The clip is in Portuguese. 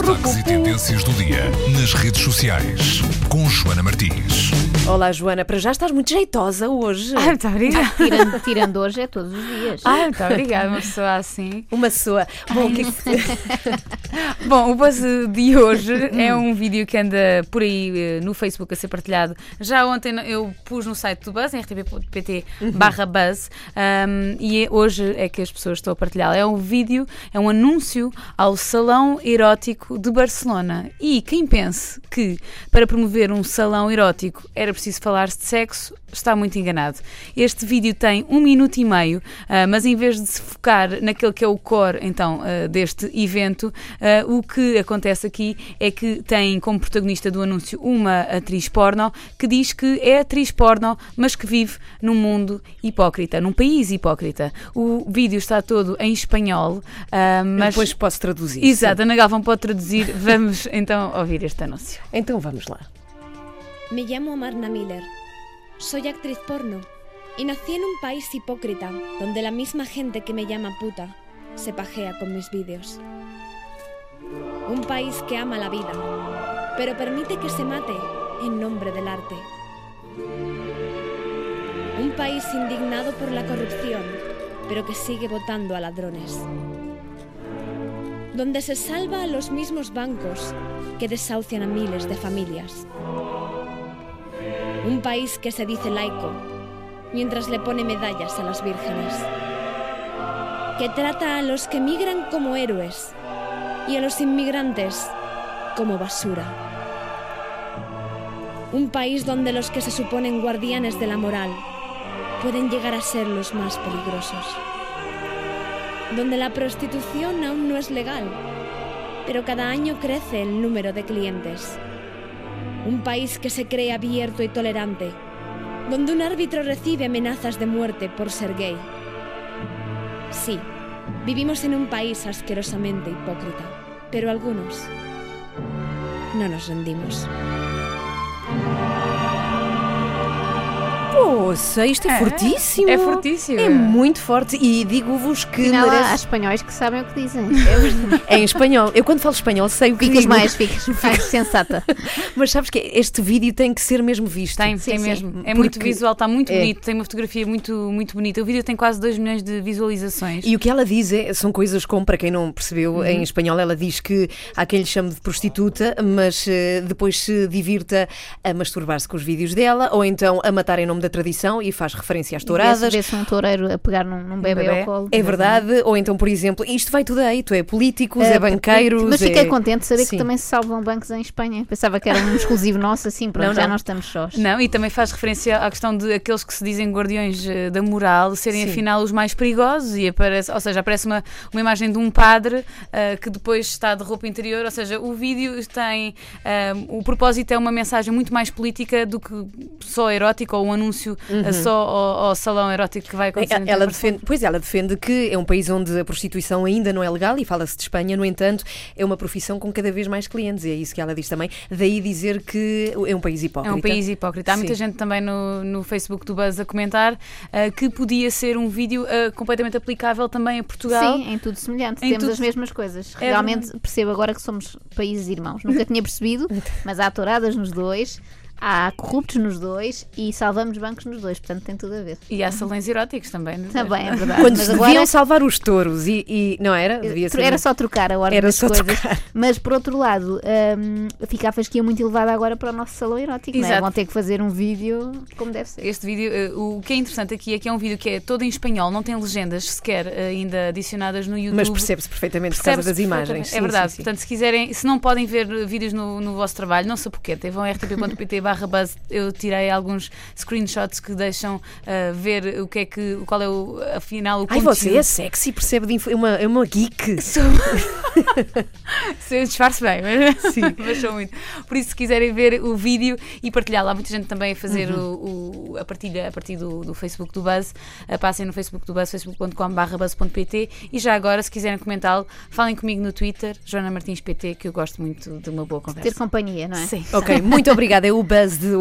Destaques e tendências do dia nas redes sociais com Joana Martins. Olá, Joana. Para já estás muito jeitosa hoje. Ai, muito obrigada. Tirando, tirando hoje é todos os dias. Ai, muito obrigada, uma pessoa assim. Uma pessoa. Bom, o que é que... Bom, o buzz de hoje é um vídeo que anda por aí eh, no Facebook a ser partilhado. Já ontem eu pus no site do Buzz, em rtp.pt barra Buzz, um, e é- hoje é que as pessoas estão a partilhá-lo. É um vídeo, é um anúncio ao Salão Erótico de Barcelona. E quem pense que para promover um salão erótico era preciso falar-se de sexo, está muito enganado. Este vídeo tem um minuto e meio, ah, mas em vez de se focar naquele que é o core então ah, deste evento, ah, o que acontece aqui é que tem como protagonista do anúncio uma atriz porno que diz que é atriz porno, mas que vive num mundo hipócrita, num país hipócrita. O vídeo está todo em espanhol, mas Depois posso traduzir. Exato, Ana Galvão pode traduzir. Vamos então ouvir este anúncio. Então vamos lá. Me llamo Amarna Miller. Soy actriz porno y nací en un país hipócrita donde la misma gente que me llama puta se pajea con mis vídeos. Un país que ama la vida, pero permite que se mate en nombre del arte. Un país indignado por la corrupción, pero que sigue votando a ladrones. Donde se salva a los mismos bancos que desahucian a miles de familias. Un país que se dice laico, mientras le pone medallas a las vírgenes. Que trata a los que migran como héroes y a los inmigrantes como basura. Un país donde los que se suponen guardianes de la moral pueden llegar a ser los más peligrosos. Donde la prostitución aún no es legal, pero cada año crece el número de clientes. Un país que se cree abierto y tolerante, donde un árbitro recibe amenazas de muerte por ser gay. Sí, vivimos en un país asquerosamente hipócrita, pero algunos no nos rendimos. Poxa, isto é, É, fortíssimo. é fortíssimo. É muito forte e digo-vos que Afinal, há merece... espanhóis que sabem o que dizem. é em espanhol. Eu quando falo espanhol sei o que Ficas digo. mais, ficas mais sensata. Mas sabes que este vídeo tem que ser mesmo visto. Tem, Sim, tem sim. mesmo. É muito visual, está muito é. bonito, tem uma fotografia muito, muito bonita. O vídeo tem quase 2 milhões de visualizações. E o que ela diz é, são coisas como, para quem não percebeu, Uhum. em espanhol ela diz que há quem lhe chame de prostituta, mas eh, depois se divirta a masturbar-se com os vídeos dela, ou então a matar em nome da tradição e faz referência às touradas. Vê-se um toureiro a pegar num, num bebê, bebê. ao colo. É verdade, ou então, por exemplo, isto vai tudo aí, tu é políticos, é, Eh, banqueiros. Mas fiquei é... contente de saber Sim. que também se salvam bancos em Espanha. Pensava que era um exclusivo nosso, assim, pronto, Não, já não. não estamos sós. Não, e também faz referência à questão de aqueles que se dizem guardiões eh, da moral serem Sim. afinal os mais perigosos e aparece, ou seja, aparece uma, uma imagem de um padre eh, que depois está de roupa interior, ou seja, o vídeo tem eh, o propósito é uma mensagem muito mais política do que só erótica ou um anúncio eh, só ao, ao salão erótico que vai acontecer. Ela então, ela defende, pois ela defende que é um país onde a prostituição ainda não é legal e fala-se de Espanha, no entanto, é uma profissão com cada vez mais clientes, e é isso que ela diz também. Daí dizer que é um país É hipócrita. um país hipócrita. Há muita Sim. gente também no, no Facebook do Buzz a comentar ah, que podia ser um vídeo ah, completamente aplicável também a Portugal. Sim, em tudo semelhante. Em Temos tudo- as mesmas coisas. É Realmente percebo agora que somos países irmãos. Nunca tinha percebido, mas há touradas nos dois, há corruptos nos dois e salvamos bancos nos dois. Portanto, tem tudo a ver. E há salões eróticos também. não é? Também é verdade. Quando mas se agora deviam salvar os touros e, e- não era? Devia ser Era só trocar a ordem Era das só coisas. trocar. Mas por outro lado, hum, fica a fasquia muito elevada agora para o nosso salão erótico. Não é? Exato. Vão ter que fazer um vídeo como deve ser. Este vídeo, eh, o que é interessante aqui é que é um vídeo que é todo em espanhol, não tem legendas sequer eh, ainda adicionadas no YouTube. Mas percebe-se perfeitamente por causa das imagens. É verdade. sim, sim. Portanto, se quiserem, se não podem ver vídeos no, no vosso trabalho, não se apoquetem. Vão a rtp.pt barra buzz. Eu tirei alguns screenshots que deixam eh, ver o que é que, qual é o, afinal o Ai, conteúdo. você é sexy, percebe de é uma, é uma geek. Sou... Se eu disfarço bem, mas, mas sou muito. Por isso, se quiserem ver o vídeo e partilhar lá, muita gente também a fazer o, o- a partilha a partir do, do Facebook do Buzz, eh, passem no Facebook do Buzz, facebook.com.br buzz.pt e já agora, se quiserem comentá-lo, falem comigo no Twitter, Joana Martins PT, que eu gosto muito de uma boa conversa. Ter companhia, não é? Sim. Ok, muito obrigada. É o buzz de hoje.